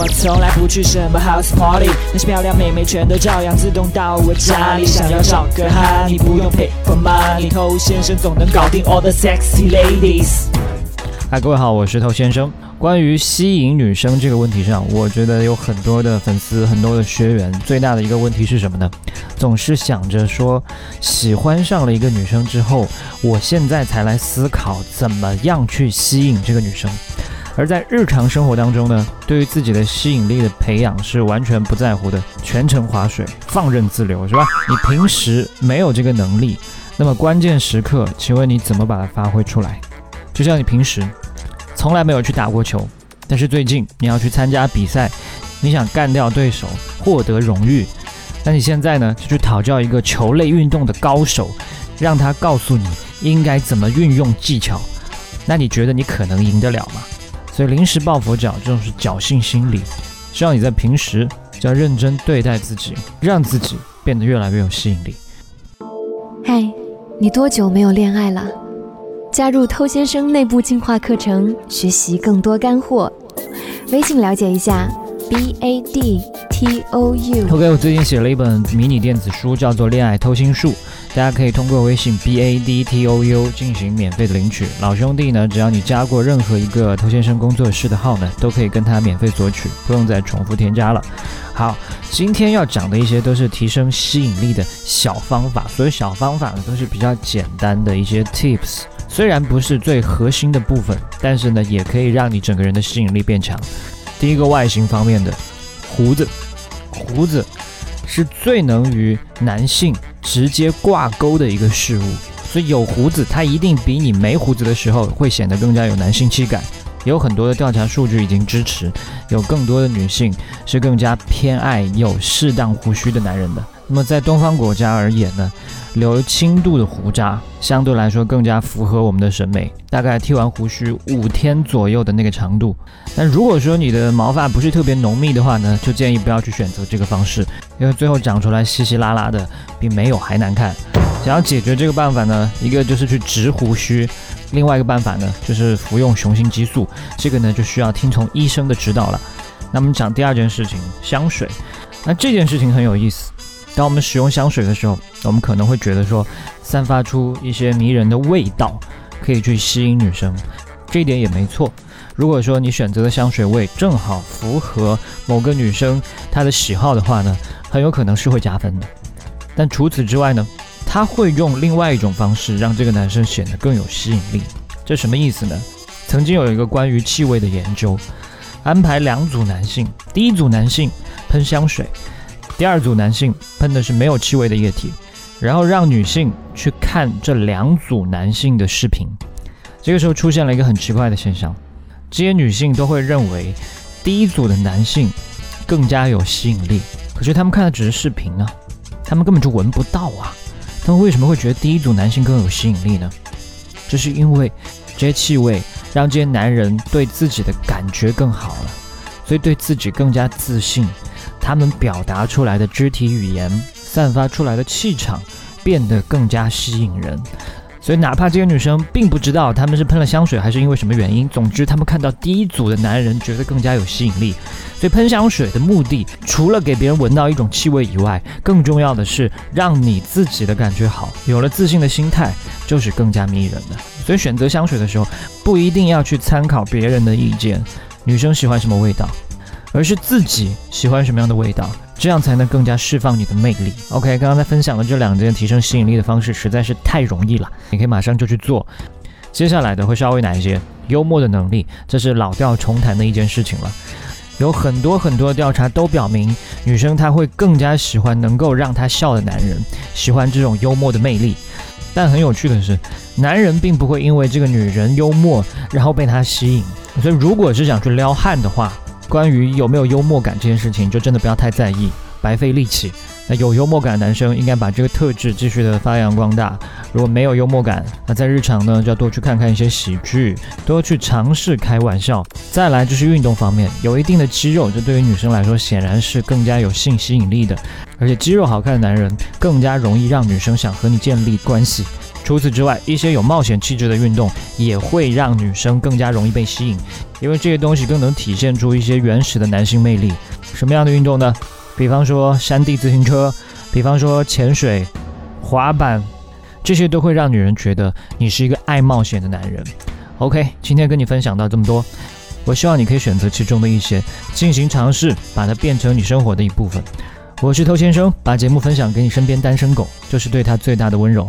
我从来不去什么 house party，那些漂亮妹妹全都照样自动到我家里。想要找个哈，你不用 pay for money，偷先生总能搞定 all the sexy ladies。嗨，各位好，我是头先生。关于吸引女生这个问题上，我觉得有很多的粉丝，很多的学员，最大的一个问题是什么呢？总是想着说，喜欢上了一个女生之后，我现在才来思考怎么样去吸引这个女生。而在日常生活当中呢，对于自己的吸引力的培养是完全不在乎的，全程划水，放任自流，是吧？你平时没有这个能力，那么关键时刻，请问你怎么把它发挥出来？就像你平时。从来没有去打过球，但是最近你要去参加比赛，你想干掉对手，获得荣誉，那你现在呢就去讨教一个球类运动的高手，让他告诉你应该怎么运用技巧，那你觉得你可能赢得了吗？所以临时抱佛脚这种是侥幸心理，希望你在平时就要认真对待自己，让自己变得越来越有吸引力。嗨，你多久没有恋爱了？加入偷先生内部进化课程，学习更多干货。微信了解一下，b a d t o u。OK，我最近写了一本迷你电子书，叫做《恋爱偷心术》，大家可以通过微信 b a d t o u 进行免费的领取。老兄弟呢，只要你加过任何一个偷先生工作室的号呢，都可以跟他免费索取，不用再重复添加了。好，今天要讲的一些都是提升吸引力的小方法，所以小方法呢都是比较简单的一些 tips。虽然不是最核心的部分，但是呢，也可以让你整个人的吸引力变强。第一个外形方面的，胡子，胡子是最能与男性直接挂钩的一个事物，所以有胡子，它一定比你没胡子的时候会显得更加有男性气感。有很多的调查数据已经支持，有更多的女性是更加偏爱有适当胡须的男人的。那么在东方国家而言呢？留轻度的胡渣，相对来说更加符合我们的审美。大概剃完胡须五天左右的那个长度。但如果说你的毛发不是特别浓密的话呢，就建议不要去选择这个方式，因为最后长出来稀稀拉拉的，比没有还难看。想要解决这个办法呢，一个就是去植胡须，另外一个办法呢就是服用雄性激素。这个呢就需要听从医生的指导了。那么讲第二件事情，香水。那这件事情很有意思。当我们使用香水的时候，我们可能会觉得说，散发出一些迷人的味道，可以去吸引女生，这一点也没错。如果说你选择的香水味正好符合某个女生她的喜好的话呢，很有可能是会加分的。但除此之外呢，他会用另外一种方式让这个男生显得更有吸引力。这什么意思呢？曾经有一个关于气味的研究，安排两组男性，第一组男性喷香水。第二组男性喷的是没有气味的液体，然后让女性去看这两组男性的视频。这个时候出现了一个很奇怪的现象，这些女性都会认为第一组的男性更加有吸引力。可是他们看的只是视频啊，他们根本就闻不到啊。他们为什么会觉得第一组男性更有吸引力呢？这是因为这些气味让这些男人对自己的感觉更好了，所以对自己更加自信。他们表达出来的肢体语言，散发出来的气场，变得更加吸引人。所以，哪怕这些女生并不知道他们是喷了香水，还是因为什么原因，总之，他们看到第一组的男人觉得更加有吸引力。所以，喷香水的目的，除了给别人闻到一种气味以外，更重要的是让你自己的感觉好。有了自信的心态，就是更加迷人的。所以，选择香水的时候，不一定要去参考别人的意见。女生喜欢什么味道？而是自己喜欢什么样的味道，这样才能更加释放你的魅力。OK，刚刚在分享的这两件提升吸引力的方式实在是太容易了，你可以马上就去做。接下来的会稍微难一些，幽默的能力，这是老调重弹的一件事情了。有很多很多的调查都表明，女生她会更加喜欢能够让她笑的男人，喜欢这种幽默的魅力。但很有趣的是，男人并不会因为这个女人幽默然后被她吸引。所以，如果是想去撩汉的话，关于有没有幽默感这件事情，就真的不要太在意，白费力气。那有幽默感的男生应该把这个特质继续的发扬光大。如果没有幽默感，那在日常呢就要多去看看一些喜剧，多去尝试开玩笑。再来就是运动方面，有一定的肌肉，这对于女生来说显然是更加有性吸引力的。而且肌肉好看的男人更加容易让女生想和你建立关系。除此之外，一些有冒险气质的运动也会让女生更加容易被吸引，因为这些东西更能体现出一些原始的男性魅力。什么样的运动呢？比方说山地自行车，比方说潜水、滑板，这些都会让女人觉得你是一个爱冒险的男人。OK，今天跟你分享到这么多，我希望你可以选择其中的一些进行尝试，把它变成你生活的一部分。我是偷先生，把节目分享给你身边单身狗，就是对他最大的温柔。